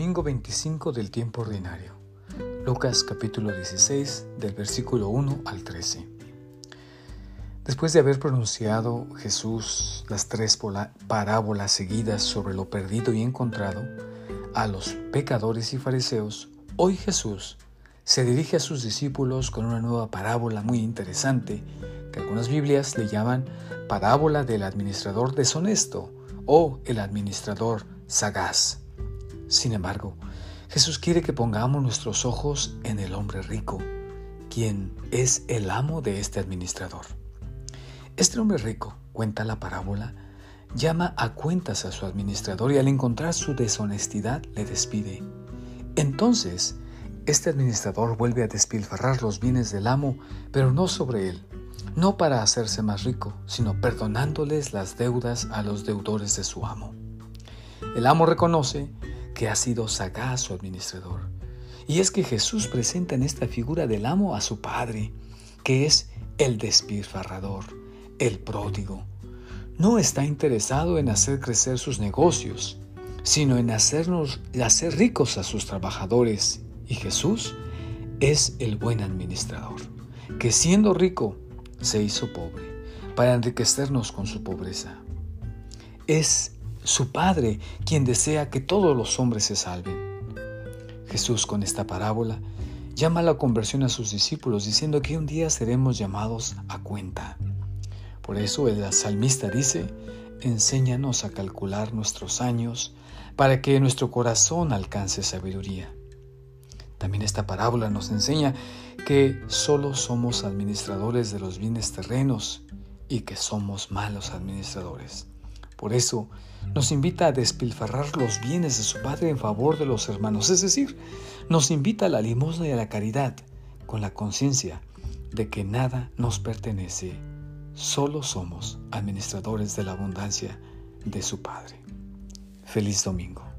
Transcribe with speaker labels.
Speaker 1: Domingo 25 del tiempo ordinario. Lucas capítulo 16 del versículo 1 al 13. Después de haber pronunciado Jesús las tres parábolas seguidas sobre lo perdido y encontrado a los pecadores y fariseos, hoy Jesús se dirige a sus discípulos con una nueva parábola muy interesante que algunas Biblias le llaman parábola del administrador deshonesto o el administrador sagaz. Sin embargo, Jesús quiere que pongamos nuestros ojos en el hombre rico, quien es el amo de este administrador. Este hombre rico, cuenta la parábola, llama a cuentas a su administrador y al encontrar su deshonestidad le despide. Entonces, este administrador vuelve a despilfarrar los bienes del amo, pero no sobre él, no para hacerse más rico, sino perdonándoles las deudas a los deudores de su amo. El amo reconoce que ha sido sagaz su administrador. Y es que Jesús presenta en esta figura del amo a su Padre, que es el despilfarrador, el pródigo. No está interesado en hacer crecer sus negocios, sino en hacernos hacer ricos a sus trabajadores. Y Jesús es el buen administrador, que siendo rico se hizo pobre para enriquecernos con su pobreza. Es su Padre quien desea que todos los hombres se salven. Jesús con esta parábola llama a la conversión a sus discípulos diciendo que un día seremos llamados a cuenta. Por eso el salmista dice, enséñanos a calcular nuestros años para que nuestro corazón alcance sabiduría. También esta parábola nos enseña que solo somos administradores de los bienes terrenos y que somos malos administradores. Por eso nos invita a despilfarrar los bienes de su Padre en favor de los hermanos, es decir, nos invita a la limosna y a la caridad, con la conciencia de que nada nos pertenece, solo somos administradores de la abundancia de su Padre. Feliz domingo.